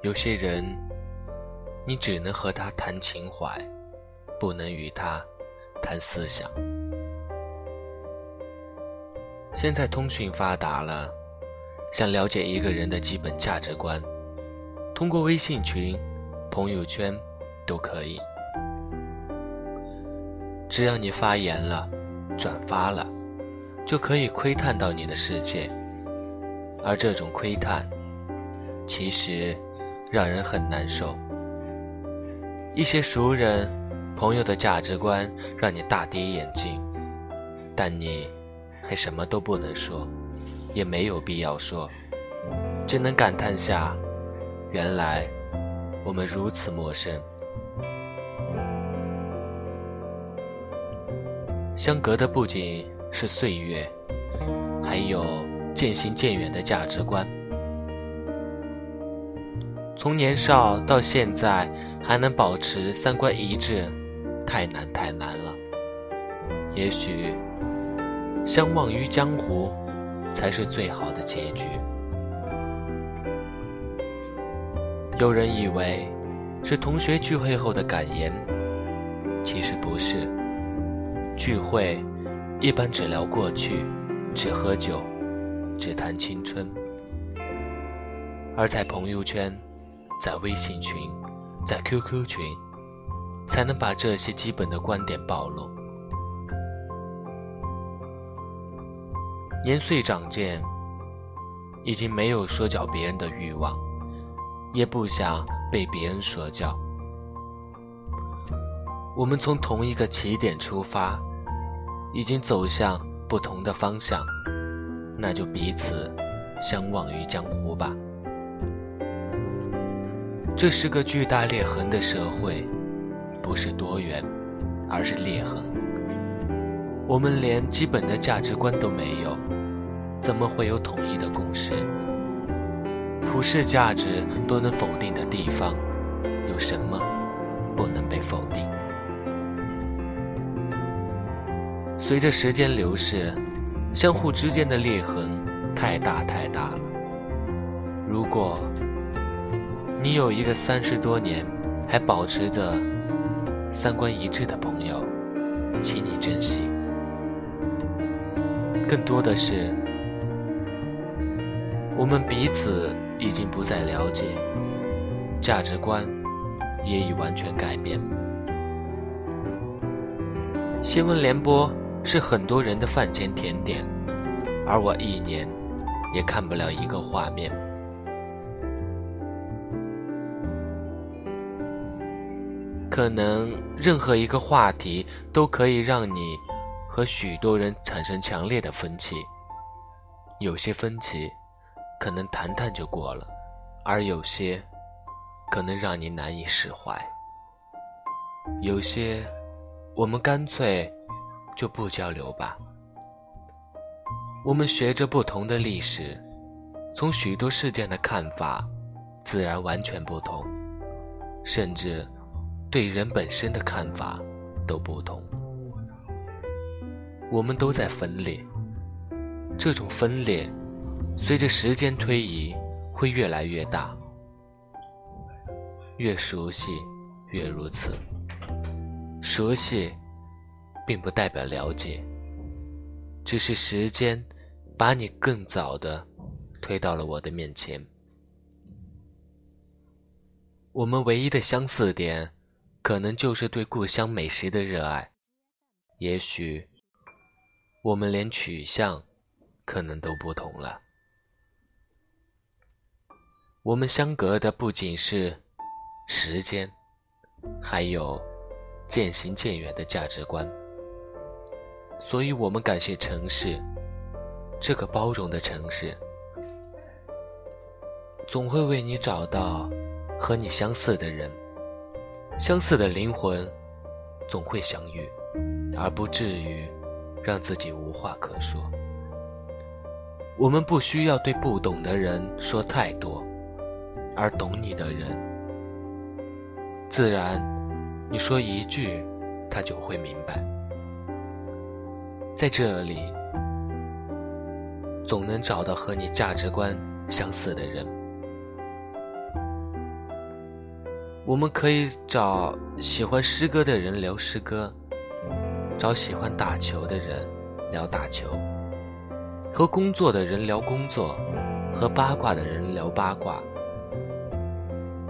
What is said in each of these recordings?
有些人，你只能和他谈情怀，不能与他谈思想。现在通讯发达了，想了解一个人的基本价值观，通过微信群、朋友圈都可以。只要你发言了、转发了，就可以窥探到你的世界。而这种窥探，其实让人很难受。一些熟人、朋友的价值观让你大跌眼镜，但你。还什么都不能说，也没有必要说，只能感叹下：原来我们如此陌生。相隔的不仅是岁月，还有渐行渐远的价值观。从年少到现在，还能保持三观一致，太难太难了。也许。相忘于江湖，才是最好的结局。有人以为是同学聚会后的感言，其实不是。聚会一般只聊过去，只喝酒，只谈青春；而在朋友圈，在微信群，在 QQ 群，才能把这些基本的观点暴露。年岁长渐，已经没有说教别人的欲望，也不想被别人说教。我们从同一个起点出发，已经走向不同的方向，那就彼此相忘于江湖吧。这是个巨大裂痕的社会，不是多元，而是裂痕。我们连基本的价值观都没有，怎么会有统一的共识？普世价值都能否定的地方，有什么不能被否定？随着时间流逝，相互之间的裂痕太大太大了。如果你有一个三十多年还保持着三观一致的朋友，请你珍惜。更多的是，我们彼此已经不再了解，价值观也已完全改变。新闻联播是很多人的饭前甜点，而我一年也看不了一个画面。可能任何一个话题都可以让你。和许多人产生强烈的分歧，有些分歧可能谈谈就过了，而有些可能让你难以释怀。有些我们干脆就不交流吧。我们学着不同的历史，从许多事件的看法自然完全不同，甚至对人本身的看法都不同。我们都在分裂，这种分裂随着时间推移会越来越大，越熟悉越如此。熟悉并不代表了解，只是时间把你更早的推到了我的面前。我们唯一的相似点，可能就是对故乡美食的热爱，也许。我们连取向可能都不同了。我们相隔的不仅是时间，还有渐行渐远的价值观。所以，我们感谢城市，这个包容的城市，总会为你找到和你相似的人，相似的灵魂，总会相遇，而不至于。让自己无话可说。我们不需要对不懂的人说太多，而懂你的人，自然你说一句，他就会明白。在这里，总能找到和你价值观相似的人。我们可以找喜欢诗歌的人聊诗歌，找喜欢打球的人聊打球，和工作的人聊工作，和八卦的人聊八卦，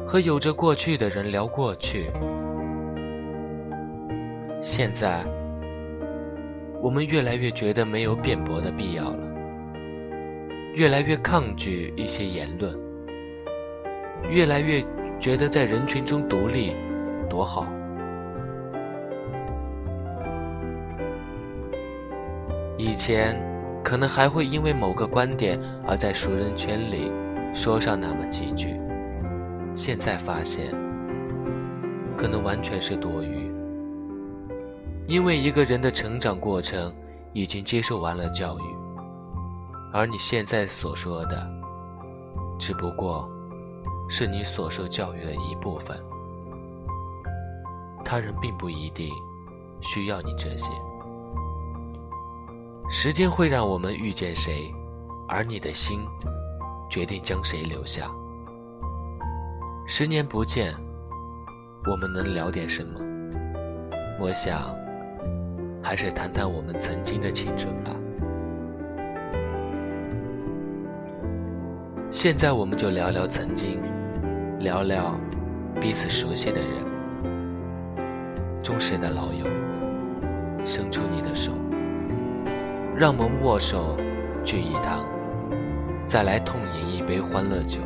和有着过去的人聊过去。现在，我们越来越觉得没有辩驳的必要了，越来越抗拒一些言论，越来越。觉得在人群中独立多好。以前可能还会因为某个观点而在熟人圈里说上那么几句，现在发现可能完全是多余。因为一个人的成长过程已经接受完了教育，而你现在所说的只不过。是你所受教育的一部分，他人并不一定需要你这些。时间会让我们遇见谁，而你的心决定将谁留下。十年不见，我们能聊点什么？我想，还是谈谈我们曾经的青春吧。现在，我们就聊聊曾经。聊聊彼此熟悉的人，忠实的老友，伸出你的手，让我们握手聚一堂，再来痛饮一杯欢乐酒，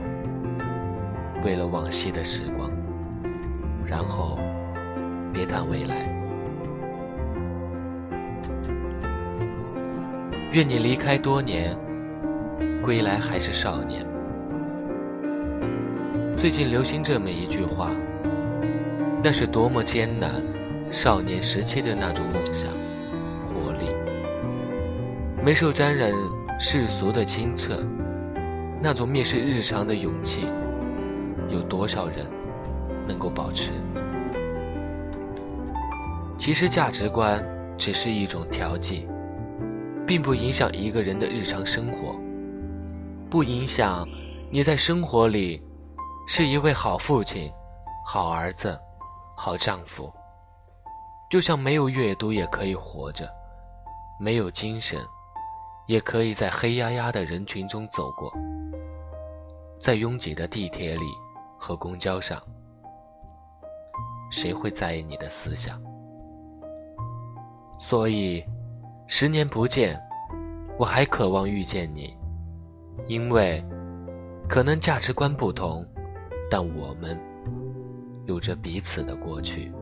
为了往昔的时光，然后别谈未来。愿你离开多年，归来还是少年。最近流行这么一句话，那是多么艰难，少年时期的那种梦想、活力，没受沾染世俗的清澈，那种蔑视日常的勇气，有多少人能够保持？其实价值观只是一种调剂，并不影响一个人的日常生活，不影响你在生活里。是一位好父亲、好儿子、好丈夫。就像没有阅读也可以活着，没有精神，也可以在黑压压的人群中走过，在拥挤的地铁里和公交上，谁会在意你的思想？所以，十年不见，我还渴望遇见你，因为可能价值观不同。但我们有着彼此的过去。